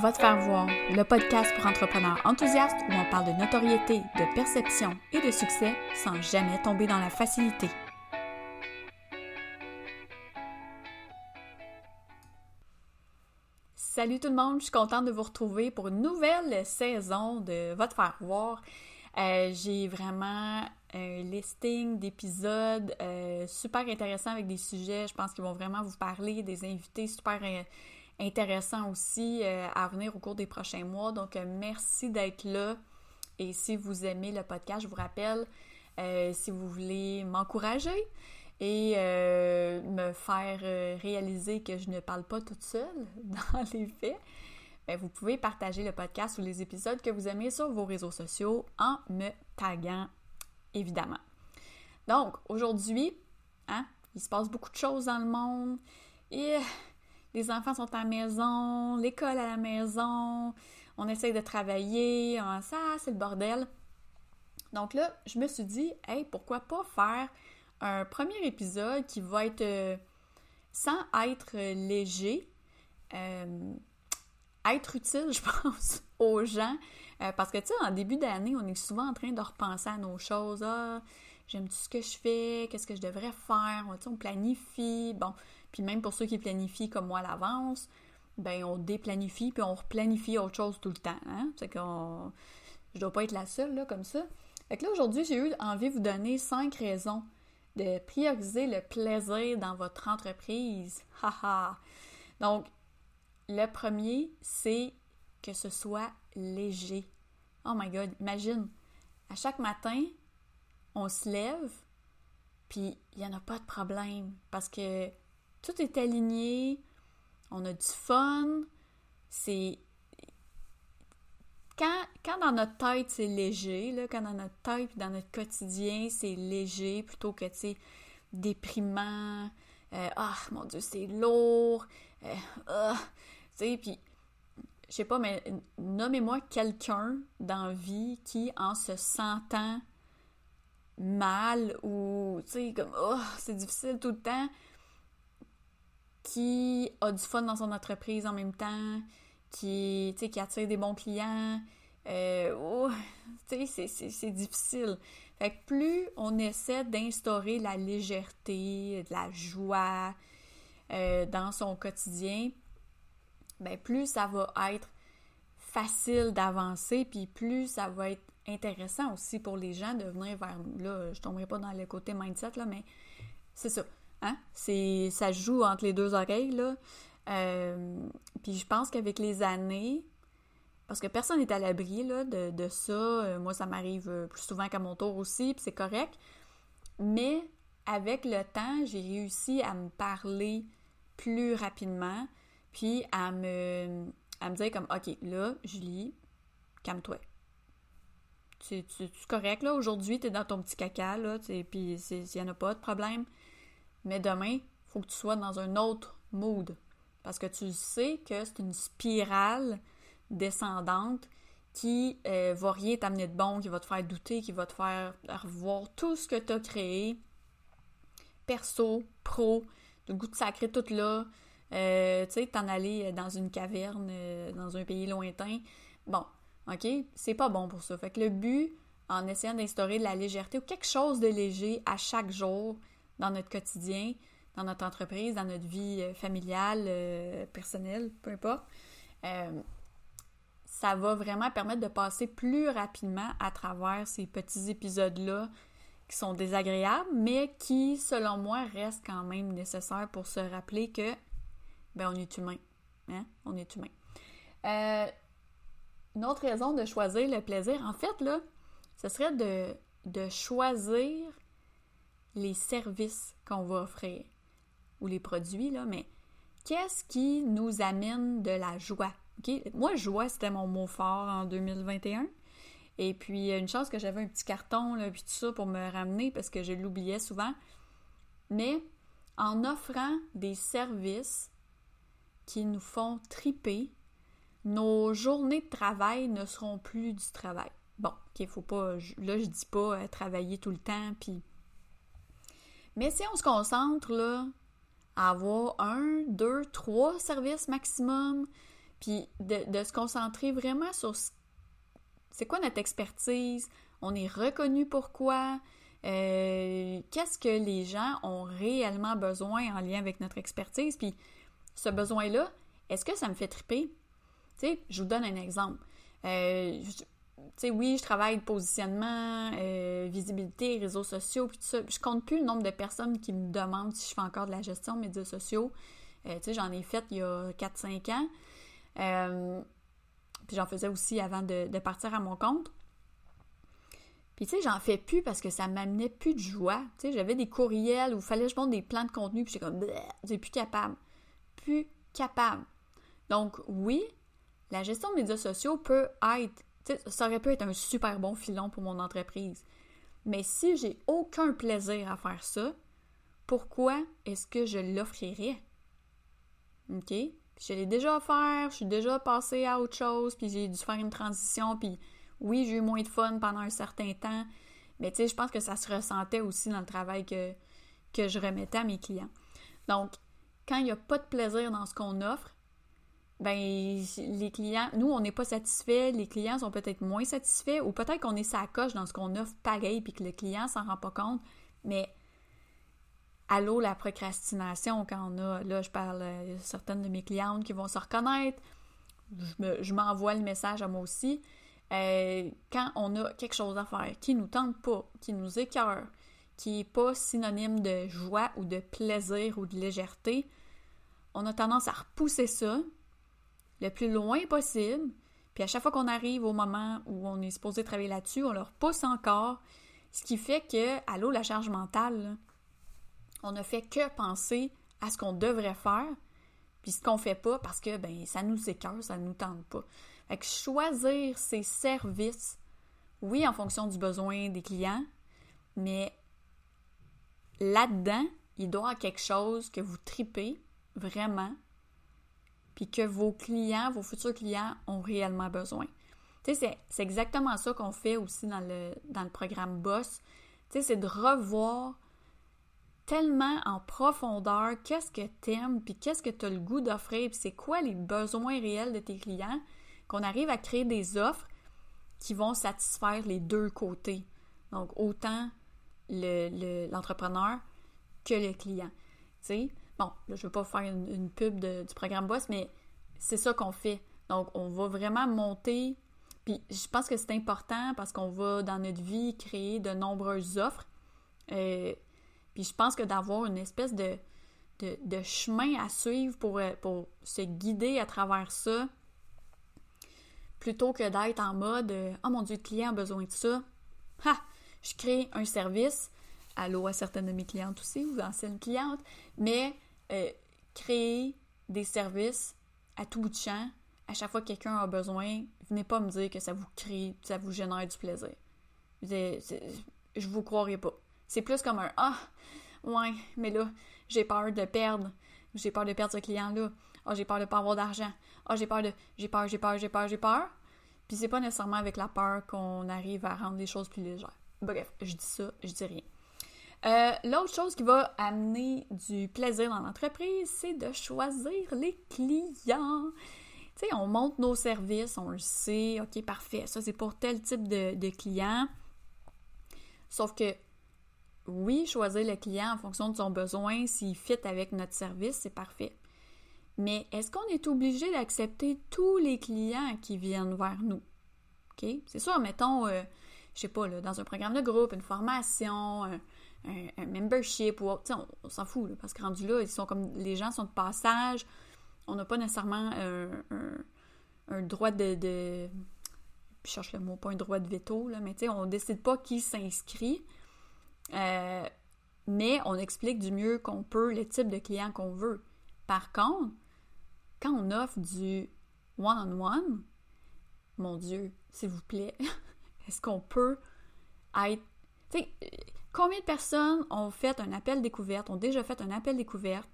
Va te faire voir, le podcast pour entrepreneurs enthousiastes où on parle de notoriété, de perception et de succès sans jamais tomber dans la facilité. Salut tout le monde, je suis contente de vous retrouver pour une nouvelle saison de Va te faire voir. Euh, j'ai vraiment un listing d'épisodes euh, super intéressants avec des sujets, je pense qu'ils vont vraiment vous parler, des invités super euh, intéressants aussi à venir au cours des prochains mois. Donc merci d'être là. Et si vous aimez le podcast, je vous rappelle, si vous voulez m'encourager, et me faire réaliser que je ne parle pas toute seule dans les faits, ben, vous pouvez partager le podcast ou les épisodes que vous aimez sur vos réseaux sociaux en me taguant, évidemment. Donc, aujourd'hui, hein, il se passe beaucoup de choses dans le monde et les enfants sont à la maison, l'école à la maison, on essaye de travailler, ça, c'est le bordel. Donc là, je me suis dit, hey, pourquoi pas faire un premier épisode qui va être euh, sans être léger, euh, être utile, je pense, aux gens. Euh, parce que, tu sais, en début d'année, on est souvent en train de repenser à nos choses. Ah, j'aime tout ce que je fais, qu'est-ce que je devrais faire? On planifie. Bon, puis même pour ceux qui planifient comme moi à l'avance, ben on déplanifie, puis on replanifie autre chose tout le temps. Hein? C'est qu'on... Je dois pas être la seule, là, comme ça. Fait que là, aujourd'hui, j'ai eu envie de vous donner cinq raisons de prioriser le plaisir dans votre entreprise. Haha! Donc, le premier, c'est que ce soit léger. Oh my god, imagine, à chaque matin, on se lève, puis il n'y en a pas de problème parce que tout est aligné, on a du fun, c'est. Quand, quand, dans notre tête c'est léger, là, quand dans notre tête dans notre quotidien c'est léger plutôt que, tu sais, déprimant, euh, ah mon Dieu, c'est lourd, euh, ah, tu sais, puis, je sais pas, mais nommez-moi quelqu'un dans vie qui, en se sentant mal ou, tu sais, comme, oh, c'est difficile tout le temps, qui a du fun dans son entreprise en même temps, qui, qui attire des bons clients. Euh, oh, c'est difficile. Fait que plus on essaie d'instaurer la légèreté, de la joie euh, dans son quotidien, ben plus ça va être facile d'avancer, puis plus ça va être intéressant aussi pour les gens de venir vers nous. Là, je tomberai pas dans le côté mindset, là, mais c'est ça. Hein? C'est, ça joue entre les deux oreilles, là. Euh, puis je pense qu'avec les années, parce que personne n'est à l'abri là, de, de ça, euh, moi ça m'arrive euh, plus souvent qu'à mon tour aussi, puis c'est correct, mais avec le temps, j'ai réussi à me parler plus rapidement, puis à me, à me dire comme, OK, là, Julie, calme-toi. Tu, tu, tu correct, là, aujourd'hui, t'es dans ton petit caca, là, puis il n'y en a pas de problème. Mais demain, il faut que tu sois dans un autre mood. Parce que tu sais que c'est une spirale descendante qui euh, va rien t'amener de bon, qui va te faire douter, qui va te faire revoir tout ce que tu as créé, perso, pro, le goût de sacrer tout là, euh, tu sais, t'en aller dans une caverne, euh, dans un pays lointain. Bon, OK, c'est pas bon pour ça. Fait que le but, en essayant d'instaurer de la légèreté ou quelque chose de léger à chaque jour, dans notre quotidien, dans notre entreprise, dans notre vie euh, familiale, euh, personnelle, peu importe. Euh, ça va vraiment permettre de passer plus rapidement à travers ces petits épisodes-là qui sont désagréables, mais qui, selon moi, restent quand même nécessaires pour se rappeler que, ben, on est humain. Hein? On est humain. une autre raison de choisir le plaisir, en fait, là, ce serait de, de choisir les services qu'on va offrir ou les produits, là, mais qu'est-ce qui nous amène de la joie? Moi, joie, c'était mon mot fort en 2021. Et puis, une chance que j'avais un petit carton, là, puis tout ça pour me ramener parce que je l'oubliais souvent. Mais en offrant des services qui nous font triper, nos journées de travail ne seront plus du travail. Bon, il faut pas, là, je dis pas euh, travailler tout le temps, puis mais si on se concentre là, à avoir un, deux, trois services maximum, Puis de, se concentrer vraiment sur c'est quoi notre expertise, on est reconnu pourquoi, euh, qu'est-ce que les gens ont réellement besoin en lien avec notre expertise, puis ce besoin-là, est-ce que ça me fait triper? Tu sais, je vous donne un exemple. Euh, sais, oui, je travaille positionnement, euh, visibilité, réseaux sociaux, puis tout ça. Je compte plus le nombre de personnes qui me demandent si je fais encore de la gestion de médias sociaux. tu sais, j'en ai fait il y a 4-5 ans. Euh, puis j'en faisais aussi avant de, partir à mon compte. Puis tu sais, j'en fais plus parce que ça m'amenait plus de joie. Tu sais, j'avais des courriels où il fallait que je monte des plans de contenu, puis j'étais comme, j'ai plus capable. Plus capable. Donc oui, la gestion de médias sociaux peut être, ça aurait pu être un super bon filon pour mon entreprise. Mais si j'ai aucun plaisir à faire ça, pourquoi est-ce que je l'offrirais? OK? je l'ai déjà offert, je suis déjà passée à autre chose, puis j'ai dû faire une transition, puis oui, j'ai eu moins de fun pendant un certain temps, mais je pense que ça se ressentait aussi dans le travail que, que je remettais à mes clients. Donc, quand il n'y a pas de plaisir dans ce qu'on offre, ben les clients, nous, on n'est pas satisfaits, les clients sont peut-être moins satisfaits, ou peut-être qu'on est sa coche dans ce qu'on offre pareil, puis que le client s'en rend pas compte, mais allô la procrastination quand on a, là je parle, euh, certaines de mes clientes qui vont se reconnaître, je m'envoie le message à moi aussi, euh, quand on a quelque chose à faire qui nous tente pas, qui nous écœure, qui n'est pas synonyme de joie ou de plaisir ou de légèreté, on a tendance à repousser ça le plus loin possible. Puis à chaque fois qu'on arrive au moment où on est supposé travailler là-dessus, on le repousse encore. Ce qui fait que, allô, la charge mentale, on ne fait que penser à ce qu'on devrait faire, puis ce qu'on fait pas parce que ben ça nous écœure, ça nous tente pas. Fait que choisir ses services, oui, en fonction du besoin des clients, mais là-dedans, il doit y avoir quelque chose que vous tripez vraiment, puis que vos clients, vos futurs clients ont réellement besoin. Tu sais, c'est exactement ça qu'on fait aussi dans le, dans le programme Boss. Tu sais, c'est de revoir tellement en profondeur qu'est-ce que t'aimes, puis qu'est-ce que tu as le goût d'offrir, puis c'est quoi les besoins réels de tes clients, qu'on arrive à créer des offres qui vont satisfaire les deux côtés. Donc, autant l'entrepreneur que le client. Tu sais, bon, là, je ne veux pas faire une, pub du programme Boss, mais c'est ça qu'on fait. Donc, on va vraiment monter, puis je pense que c'est important parce qu'on va, dans notre vie, créer de nombreuses offres. Euh, puis je pense que d'avoir une espèce de, de, chemin à suivre pour, euh, pour se guider à travers ça, plutôt que d'être en mode Oh mon Dieu, le client a besoin de ça. Ha! Je crée un service. Allô à certaines de mes clientes aussi, ou anciennes clientes, mais euh, créer des services à tout bout de champ, à chaque fois que quelqu'un a besoin, venez pas me dire que ça vous crée, ça vous génère du plaisir. Je, vous croirais pas. C'est plus comme un Ah, ouais, mais là, j'ai peur de perdre. J'ai peur de perdre ce client-là. Ah, j'ai peur de pas avoir d'argent. Ah, j'ai peur de. J'ai peur, j'ai peur, j'ai peur, j'ai peur. Puis c'est pas nécessairement avec la peur qu'on arrive à rendre les choses plus légères. Bref, je dis ça, je dis rien. Euh, l'autre chose qui va amener du plaisir dans l'entreprise, c'est de choisir les clients. Tu sais, on monte nos services, on le sait, ok, parfait, ça c'est pour tel type de, client. Sauf que oui, choisir le client en fonction de son besoin, s'il fit avec notre service, c'est parfait. Mais est-ce qu'on est obligé d'accepter tous les clients qui viennent vers nous? OK? C'est sûr, mettons, je euh, je sais pas, dans un programme de groupe, une formation, un, membership, ou on, on s'en fout, parce que rendu là, ils sont comme les gens sont de passage, on n'a pas nécessairement un, droit de, Je cherche le mot, pas un droit de veto, là, mais tu sais, on décide pas qui s'inscrit. Euh, mais on explique du mieux qu'on peut le type de client qu'on veut. Par contre, quand on offre du one-on-one, mon Dieu, s'il vous plaît, est-ce qu'on peut être... combien de personnes ont fait un appel découverte, ont déjà fait un appel découverte,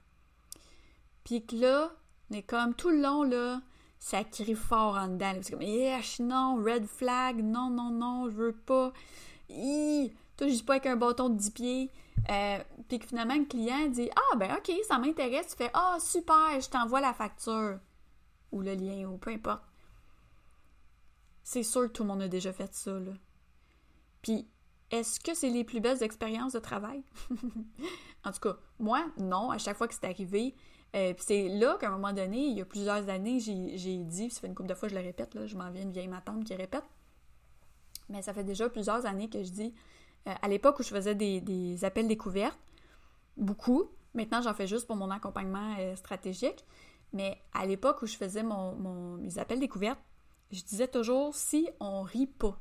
puis que là, est comme tout le long, là, ça crie fort en dedans. C'est comme, yes, non, red flag, non, non, non, je veux pas. Toi, je dis pas avec un bâton de 10 pieds. Euh, puis que finalement, le client dit Ah, ben OK, ça m'intéresse. Tu fais Ah, super, je t'envoie la facture. ou le lien, ou peu importe. C'est sûr que tout le monde a déjà fait ça, là. Puis, est-ce que c'est les plus belles expériences de travail? en tout cas, moi, non. À chaque fois que c'est arrivé, euh, c'est là qu'à un moment donné, il y a plusieurs années, j'ai dit, ça fait une couple de fois je le répète, là, je m'en viens une vieille matante qui répète, mais ça fait déjà plusieurs années que je dis, euh, à l'époque où je faisais des, appels découvertes, beaucoup, maintenant j'en fais juste pour mon accompagnement euh, stratégique, mais à l'époque où je faisais mon, mes appels découvertes, je disais toujours, si on rit pas,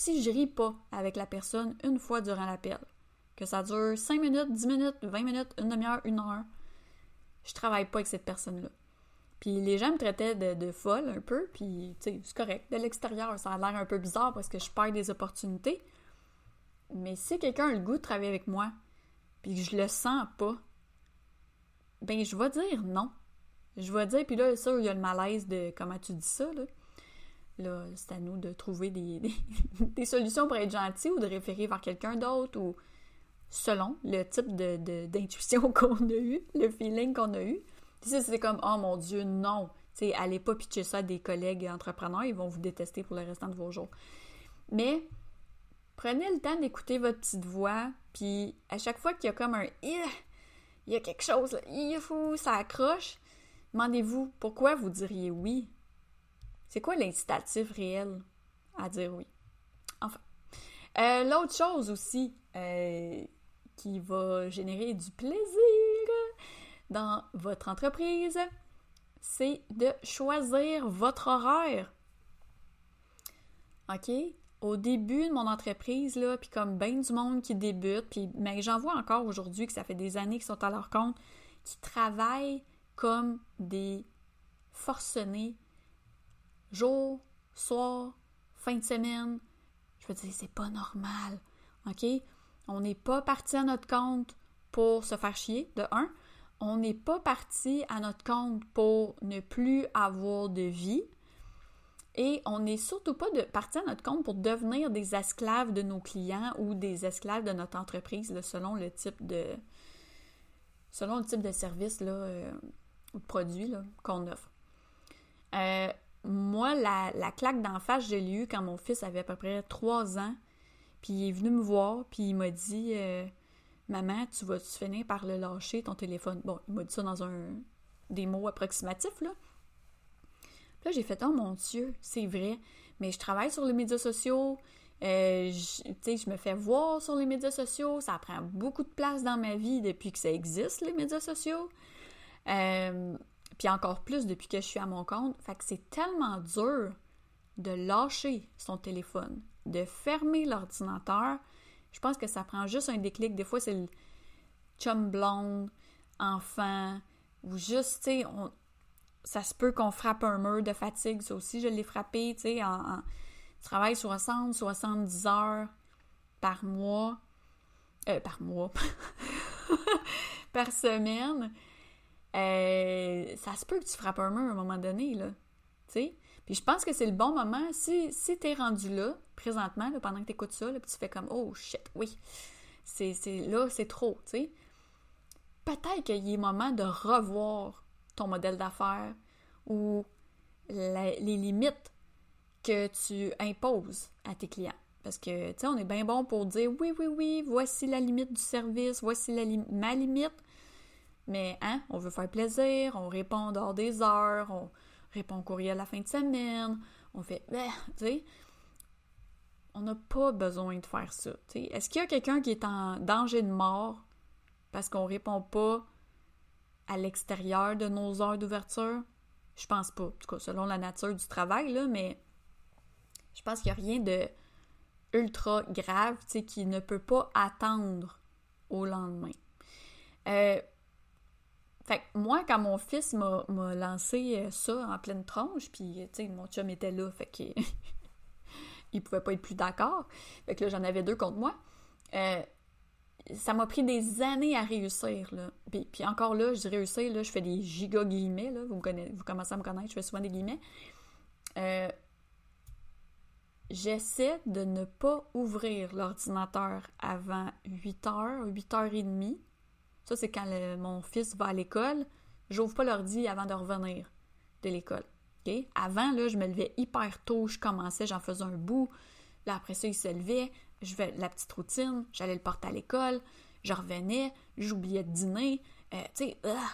si je ris pas avec la personne une fois durant l'appel, que ça dure 5 minutes, 10 minutes, 20 minutes, une demi-heure, une heure, je travaille pas avec cette personne-là. Puis les gens me traitaient de, folle un peu, puis c'est correct. De l'extérieur, ça a l'air un peu bizarre parce que je perds des opportunités. Mais si quelqu'un a le goût de travailler avec moi, puis que je le sens pas, ben je vais dire non. Je vais dire, puis là, ça, il y a le malaise de comment tu dis ça, là. C'est à nous de trouver des, des, solutions pour être gentil ou de référer vers quelqu'un d'autre ou selon le type d'intuition de, qu'on a eu, le feeling qu'on a eu. Si c'est comme Oh mon Dieu, non! sais, allez pas pitcher ça à des collègues entrepreneurs, ils vont vous détester pour le restant de vos jours. Mais prenez le temps d'écouter votre petite voix, puis à chaque fois qu'il y a comme un il y a quelque chose, il faut, ça accroche, demandez-vous pourquoi vous diriez oui. C'est quoi l'incitatif réel à dire oui? Enfin. Euh, l'autre chose aussi, euh, qui va générer du plaisir dans votre entreprise, c'est de choisir votre horaire. OK? Au début de mon entreprise, là, puis comme bien du monde qui débute, puis mais j'en vois encore aujourd'hui que ça fait des années qu'ils sont à leur compte, qui travaillent comme des forcenés, jour, soir, fin de semaine. Je veux dire, c'est pas normal. OK? On n'est pas parti à notre compte pour se faire chier, de un. On n'est pas parti à notre compte pour ne plus avoir de vie. Et on n'est surtout pas parti à notre compte pour devenir des esclaves de nos clients ou des esclaves de notre entreprise, selon le type de selon le type de service euh, ou de produit qu'on offre. Euh, moi, la, la claque d'en face, je l'ai eu quand mon fils avait à peu près trois ans. Puis il est venu me voir, puis il m'a dit euh, Maman, tu vas -tu finir par le lâcher, ton téléphone Bon, il m'a dit ça dans un des mots approximatifs, là. Puis là, j'ai fait Oh mon Dieu, c'est vrai. Mais je travaille sur les médias sociaux. Euh, sais, je me fais voir sur les médias sociaux. Ça prend beaucoup de place dans ma vie depuis que ça existe, les médias sociaux. Euh, puis encore plus depuis que je suis à mon compte. Fait que c'est tellement dur de lâcher son téléphone de fermer l'ordinateur. Je pense que ça prend juste un déclic. Des fois, c'est le chum blonde, enfant, ou juste, tu sais, ça se peut qu'on frappe un mur de fatigue. Ça aussi, je l'ai frappé, tu sais, en, travail 60, 70 heures par mois. Euh, par mois. par semaine. Euh, ça se peut que tu frappes un mur à un moment donné, là. Tu sais? Puis je pense que c'est le bon moment. Si, si tu es rendu là, présentement, pendant que tu écoutes ça, puis tu fais comme Oh shit, oui, c'est, là, c'est trop, tu sais. Peut-être qu'il ait moment de revoir ton modèle d'affaires ou les limites que tu imposes à tes clients. Parce que, tu sais, on est bien bon pour dire oui, oui, oui, voici la limite du service, voici la ma limite. Mais, hein, on veut faire plaisir, on répond dehors des heures, on, répond au courriel la fin de semaine, on fait, ben, tu sais, on n'a pas besoin de faire ça. Est-ce qu'il y a quelqu'un qui est en danger de mort parce qu'on répond pas à l'extérieur de nos heures d'ouverture? Je pense pas. En tout cas, selon la nature du travail, mais je pense qu'il n'y a rien de ultra grave, qui ne peut pas attendre au lendemain. Euh, fait moi, quand mon fils m'a lancé euh, ça en pleine tronche, puis, tu sais, mon chum était là, fait qu'il il pouvait pas être plus d'accord. Fait que là, j'en avais deux contre moi. Euh, ça m'a pris des années à réussir, là. Puis, encore là, je dis réussir, là, je fais des giga guillemets, là. Vous, connaissez, vous commencez à me connaître, je fais souvent des guillemets. Euh, j'essaie de ne pas ouvrir l'ordinateur avant 8h, 8h30 ça, c'est quand mon fils va à l'école. J'ouvre pas l'ordi avant de revenir. de l'école. Avant, là, je me levais hyper tôt, je commençais, j'en faisais un bout. Là, après ça, il se levait, je fais la petite routine, j'allais le porter à l'école, je revenais, j'oubliais de dîner. Euh, tu sais, ah,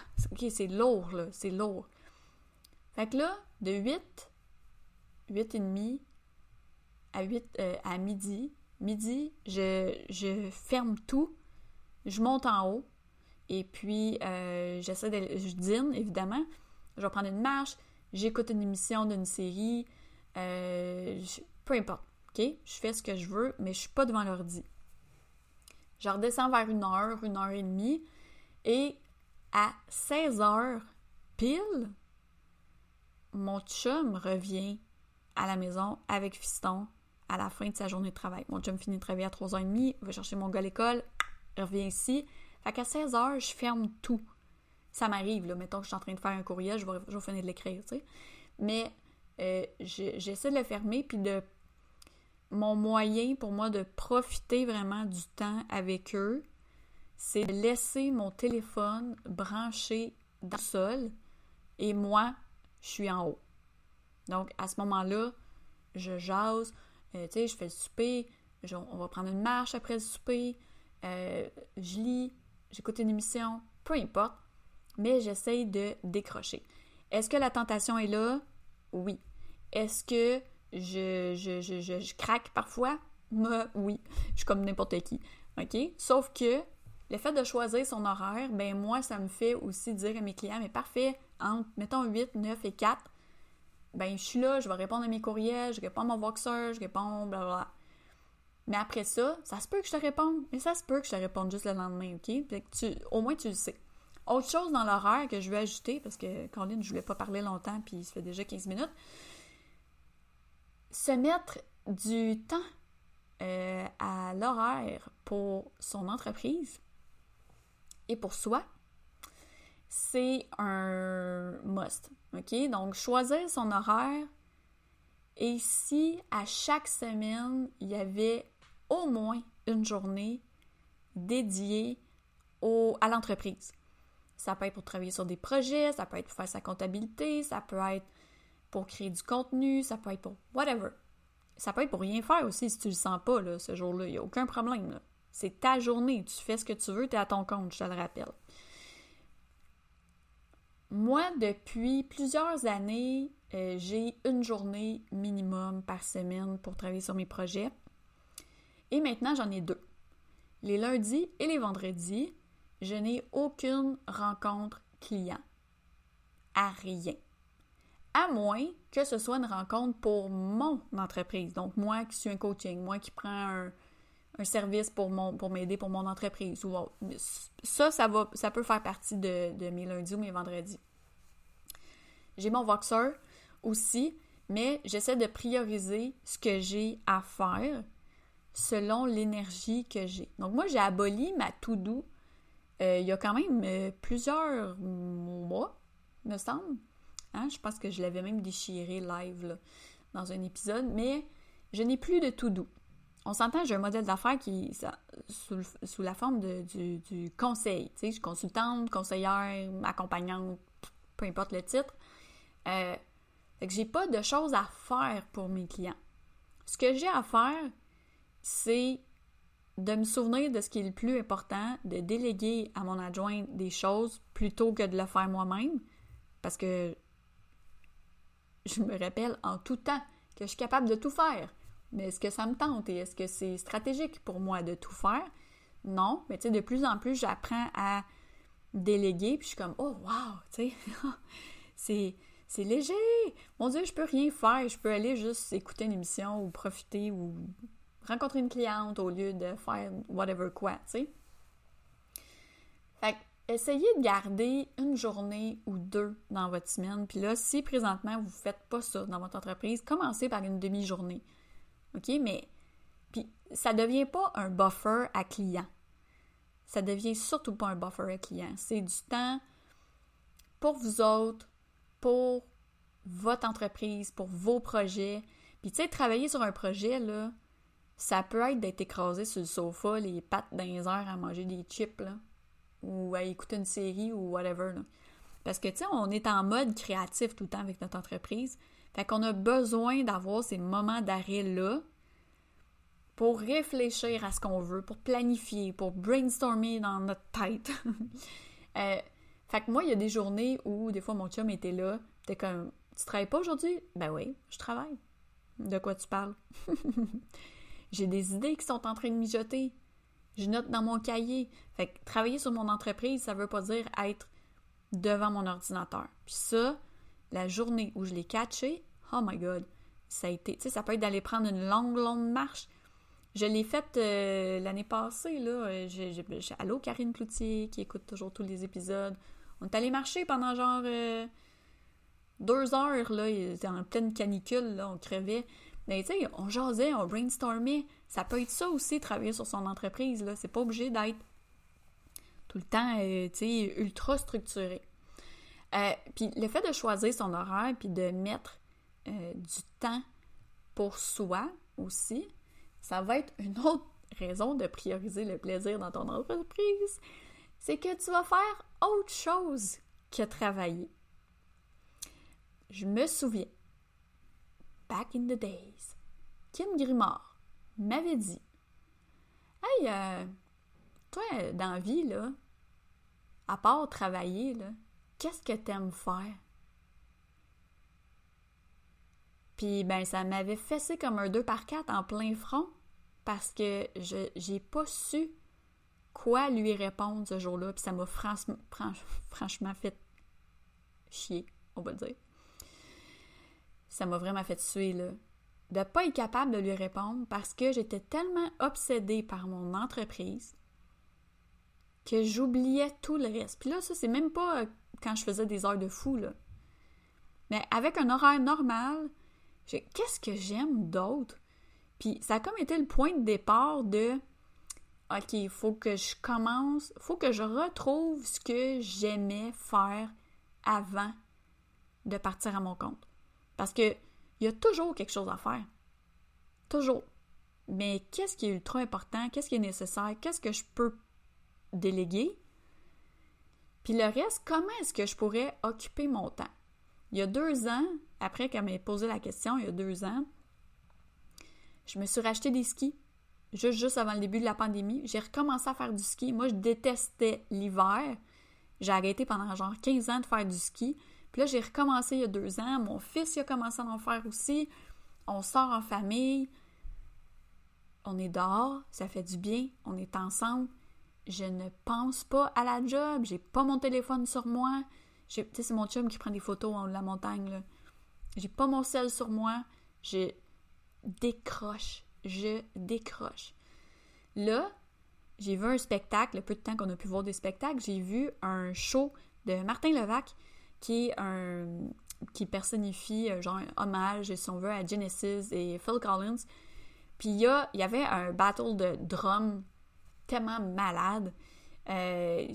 c'est lourd, là, c'est lourd. Fait que là, de 8, 8 et demi à 8, euh, à midi, midi, je, je, ferme tout, je monte en haut, et puis euh, j'essaie de, je dîne, évidemment, je vais prendre une marche, j'écoute une émission d'une série, peu importe, ok? Je fais ce que je veux, mais je suis pas devant l'ordi. Je redescends vers une heure, une heure et demie, et à 16 heures pile, mon chum revient à la maison avec Fiston à la fin de sa journée de travail. Mon chum finit de travailler à 3h30, va chercher mon gars à l'école, revient ici. Fait qu'à 16h, je ferme tout. Ça m'arrive, là. Mettons que je suis en train de faire un courriel, je vais, je finir de l'écrire, tu sais. Mais euh, j'essaie de le fermer, puis de mon moyen pour moi de profiter vraiment du temps avec eux, c'est de laisser mon téléphone branché dans le sol et moi, je suis en haut. Donc, à ce moment-là, je jase, euh, tu sais, je fais le souper, on va prendre une marche après le souper, euh, je lis, j'écoute une émission, peu importe, mais j'essaye de décrocher. Est-ce que la tentation est là? Oui. Est-ce que je, je, je, je, craque parfois? Moi, oui. Je suis comme n'importe qui. OK? Sauf que le fait de choisir son horaire, ben moi, ça me fait aussi dire à mes clients, mais parfait, entre, mettons, 8, 9 et 4, ben je suis là, je vais répondre à mes courriels, je réponds à mon Voxer, je réponds, blablabla. Mais après ça, ça se peut que je te réponde, mais ça se peut que je te réponde juste le lendemain, OK? tu, au moins, tu le sais. Autre chose dans l'horaire que je vais ajouter, parce que Colin, je voulais pas parler longtemps, puis il se fait déjà 15 minutes, se mettre du temps euh, à l'horaire pour son entreprise et pour soi, c'est un must. OK? Donc, choisir son horaire. Et si à chaque semaine, il y avait au moins une journée dédiée au, à l'entreprise. Ça peut être pour travailler sur des projets, ça peut être pour faire sa comptabilité, ça peut être pour créer du contenu, ça peut être pour whatever. Ça peut être pour rien faire aussi si tu le sens pas là, ce jour-là. Il n'y a aucun problème. C'est ta journée. Tu fais ce que tu veux, tu es à ton compte, je te le rappelle. Moi, depuis plusieurs années, euh, j'ai une journée minimum par semaine pour travailler sur mes projets. Et maintenant, j'en ai deux. Les lundis et les vendredis, je n'ai aucune rencontre client. À rien à moins que ce soit une rencontre pour mon entreprise. Donc, moi qui suis un coaching, moi qui prends un, service pour, m'aider pour mon entreprise. Ça, ça peut faire partie de, de mes lundis ou mes vendredis. J'ai mon Voxer aussi, mais j'essaie de prioriser ce que j'ai à faire selon l'énergie que j'ai. Donc, moi, j'ai aboli ma to-do euh, il y a quand même euh, plusieurs mois, me semble. Hein, je pense que je l'avais même déchiré live dans un épisode, mais je n'ai plus de tout doux. On s'entend, j'ai un modèle d'affaires qui sous, sous, la forme de, du, conseil. Tu sais, je suis consultante, conseillère, accompagnante, peu importe le titre. Euh, fait que j'ai pas de choses à faire pour mes clients. Ce que j'ai à faire, c'est de me souvenir de ce qui est le plus important, de déléguer à mon adjoint des choses plutôt que de le faire moi-même. Parce que je me rappelle en tout temps que je suis capable de tout faire. Mais est-ce que ça me tente et est-ce que c'est stratégique pour moi de tout faire? Non, mais tu sais, de plus en plus, j'apprends à déléguer, puis je suis comme, oh, wow, tu sais, c'est, léger. Mon Dieu, je peux rien faire. Je peux aller juste écouter une émission ou profiter ou rencontrer une cliente au lieu de faire whatever quoi, tu sais. Fait que essayez de garder une journée ou deux dans votre semaine. Puis là, si présentement vous ne faites pas ça dans votre entreprise, commencez par une demi-journée. OK? Mais puis ça ne devient pas un buffer à client. Ça devient surtout pas un buffer à client. C'est du temps pour vous autres, pour votre entreprise, pour vos projets. Puis tu sais, travailler sur un projet, là, ça peut être d'être écrasé sur le sofa, les pattes dans les à manger des chips, ou à écouter une série ou whatever. Parce que, tu sais, on est en mode créatif tout le temps avec notre entreprise. Fait qu'on a besoin d'avoir ces moments d'arrêt-là pour réfléchir à ce qu'on veut, pour planifier, pour brainstormer dans notre tête. euh, fait que moi, il y a des journées où, des fois, mon chum était là. T'es comme, tu travailles pas aujourd'hui? Ben oui, je travaille. De quoi tu parles? J'ai des idées qui sont en train de mijoter. Je note dans mon cahier. Fait que travailler sur mon entreprise, ça veut pas dire être devant mon ordinateur. Puis ça, la journée où je l'ai catché, oh my god, ça a été, tu sais, ça peut être d'aller prendre une longue, longue marche. Je l'ai faite euh, l'année passée, là. J'ai, allô, Karine Cloutier, qui écoute toujours tous les épisodes. On est allé marcher pendant genre euh, deux heures, là. En pleine canicule, là. On crevait. On jasait, on brainstormait. Ça peut être ça aussi, travailler sur son entreprise, là. C'est pas obligé d'être tout le temps, euh, tu ultra structuré. Euh, puis le fait de choisir son horaire, puis de mettre euh, du temps pour soi aussi, ça va être une autre raison de prioriser le plaisir dans ton entreprise. C'est que tu vas faire autre chose que travailler. Je me souviens, back in the days, Kim Grimard m'avait dit Hey, euh, toi, dans la vie, là, à part travailler, là, qu'est-ce que t'aimes faire? Puis, ben, ça m'avait fessé comme un 2 par 4 en plein front parce que je j'ai pas su quoi lui répondre ce jour-là. Puis ça m'a franchement fait chier, on va dire. Ça m'a vraiment fait suer, là. De pas être capable de lui répondre parce que j'étais tellement obsédée par mon entreprise que j'oubliais tout le reste. Puis là, ça, c'est même pas euh, quand je faisais des heures de fou, là. Mais avec un horaire normal, qu'est-ce que j'aime d'autre? Puis ça a comme été le point de départ de OK, il faut que je commence, faut que je retrouve ce que j'aimais faire avant de partir à mon compte. Parce que il y a toujours quelque chose à faire. Toujours. Mais qu'est-ce qui est ultra important? Qu'est-ce qui est nécessaire? Qu'est-ce que je peux déléguer? Puis le reste, comment est-ce que je pourrais occuper mon temps? Il y a deux ans, après qu'elle m'ait posé la question, il y a deux ans, je me suis racheté des skis. Juste, juste avant le début de la pandémie. J'ai recommencé à faire du ski. Moi, je détestais l'hiver. J'ai arrêté pendant genre 15 ans de faire du ski. Puis là, j'ai recommencé il y a deux ans. Mon fils il a commencé à en faire aussi. On sort en famille. On est dehors. Ça fait du bien. On est ensemble je ne pense pas à la job, j'ai pas mon téléphone sur moi. Tu sais, c'est mon chum qui prend des photos en la montagne, là. J'ai pas mon sel sur moi. Je décroche. Je décroche. Là, j'ai vu un spectacle, le peu de temps qu'on a pu voir des spectacles, j'ai vu un show de Martin Levac qui est un qui personnifie euh, genre un hommage, si on veut, à Genesis et Phil Collins. Puis il y, y avait un battle de drum tellement malade. Euh,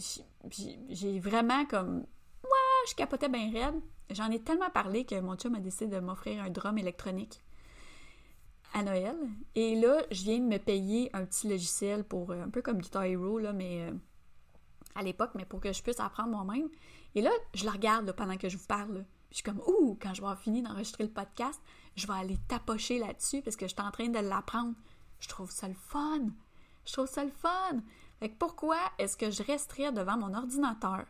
j'ai vraiment comme. Ouais, je capotais bien raide. J'en ai tellement parlé que mon chum a décidé de m'offrir un drum électronique à Noël. Et là, je viens de me payer un petit logiciel pour euh, un peu comme Guitar Hero, là, mais à l'époque, mais pour que je puisse apprendre moi-même. Et là, je le regarde pendant que je vous parle. je suis comme, ouh, quand je vais avoir fini d'enregistrer le podcast, je vais aller tapocher là-dessus parce que je suis en train de l'apprendre. Je trouve ça le fun. Je trouve ça le fun. Fait pourquoi est-ce que je resterais devant mon ordinateur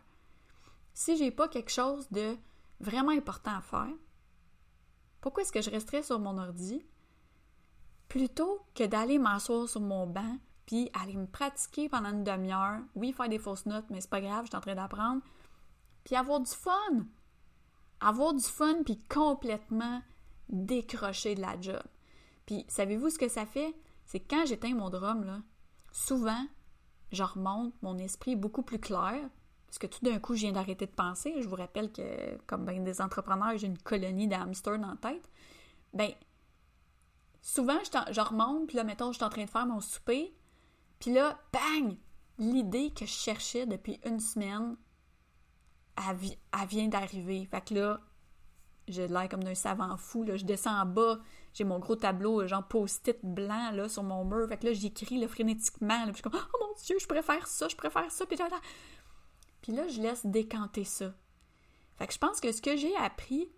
si j'ai pas quelque chose de vraiment important à faire? Pourquoi est-ce que je resterais sur mon ordi plutôt que d'aller m'asseoir sur mon banc puis aller me pratiquer pendant une demi-heure? Oui, faire des fausses notes, mais c'est pas grave, je suis en train d'apprendre. Puis avoir du fun. Avoir du fun puis complètement décrocher de la job. Puis savez-vous ce que ça fait? C'est quand j'éteins mon drum, souvent, je remonte, mon esprit beaucoup plus clair, parce que tout d'un coup, je viens d'arrêter de penser. Je vous rappelle que, comme bien des entrepreneurs, j'ai une colonie d'hamsters dans la tête. Ben, souvent, je, remonte, puis là, mettons, je suis en train de faire mon souper, puis là, bang! L'idée que je cherchais depuis une semaine, elle, vient d'arriver. Fait que là, j'ai l'air comme d'un savant fou. Là. Je descends en bas, j'ai mon gros tableau, genre post-it blanc là, sur mon mur. Fait que là, j'écris frénétiquement. Là, puis je suis comme, oh mon Dieu, je préfère ça, je préfère ça. Puis là, puis là, je laisse décanter ça. Fait que je pense que ce que j'ai appris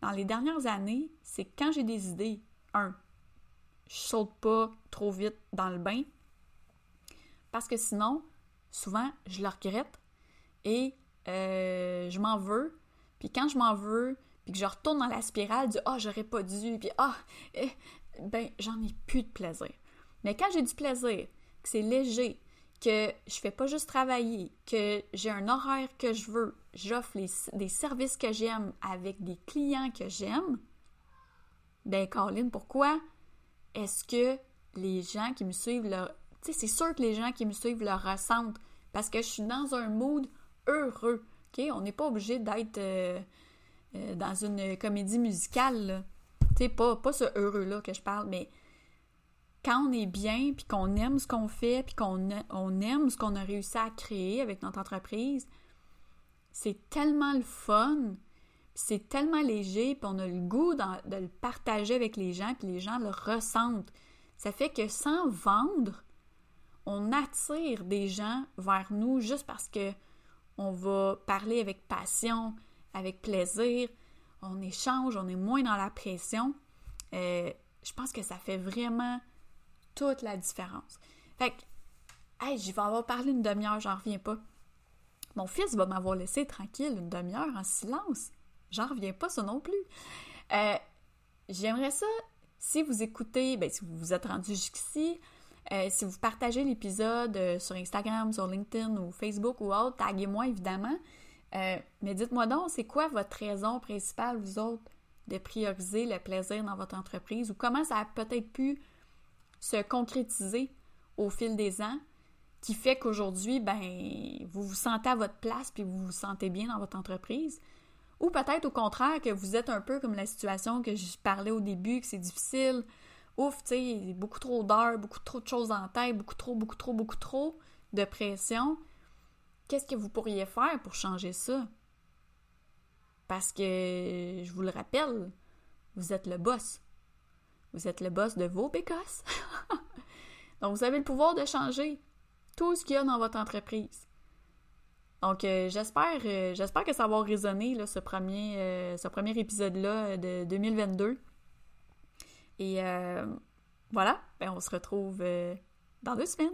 dans les dernières années, c'est que quand j'ai des idées, un, je saute pas trop vite dans le bain, parce que sinon, souvent, je le regrette et euh, je m'en veux. Puis quand je m'en veux, puis que je retourne dans la spirale du « Ah, j'aurais pas dû », puis « Ah, ben, j'en ai plus de plaisir. » Mais quand j'ai du plaisir, que c'est léger, que je fais pas juste travailler, que j'ai un horaire que je veux, j'offre des services que j'aime avec des clients que j'aime, ben Caroline, pourquoi est-ce que les gens qui me suivent le... C'est sûr que les gens qui me suivent le ressentent parce que je suis dans un mood heureux? On n'est pas obligé d'être euh, euh, dans une comédie musicale, Tu pas, pas ce heureux-là que je parle, mais quand on est bien, puis qu'on aime ce qu'on fait, puis qu'on on aime ce qu'on a réussi à créer avec notre entreprise, c'est tellement le fun, c'est tellement léger, puis on a le goût de le partager avec les gens, puis les gens le ressentent. Ça fait que sans vendre, on attire des gens vers nous juste parce que on va parler avec passion, avec plaisir, on échange, on est moins dans la pression. Euh, je pense que ça fait vraiment toute la différence. Fait que, hey, j'y vais avoir parlé une demi-heure, j'en reviens pas. Mon fils va m'avoir laissé tranquille une demi-heure en silence. J'en reviens pas, ça non plus. Euh, j'aimerais ça, si vous écoutez, ben, si vous vous êtes rendu jusqu'ici, euh, si vous partagez l'épisode euh, sur Instagram, sur LinkedIn ou Facebook ou autre, taguez-moi évidemment. mais dites-moi donc, c'est quoi votre raison principale, vous autres, de prioriser le plaisir dans votre entreprise? Ou comment ça a peut-être pu se concrétiser au fil des ans qui fait qu'aujourd'hui, ben, vous vous sentez à votre place puis vous vous sentez bien dans votre entreprise? Ou peut-être au contraire que vous êtes un peu comme la situation que je parlais au début, que c'est difficile. Ouf, tu sais, beaucoup trop d'heures, beaucoup trop de choses en tête, beaucoup trop, beaucoup trop, beaucoup trop de pression. Qu'est-ce que vous pourriez faire pour changer ça? Parce que, je vous le rappelle, vous êtes le boss. Vous êtes le boss de vos bécosses. Donc, vous avez le pouvoir de changer tout ce qu'il y a dans votre entreprise. Donc, euh, j'espère, euh, j'espère que ça va résonner, là, ce premier, euh, ce premier épisode-là de 2022. Et voilà, ben, on se retrouve dans deux semaines.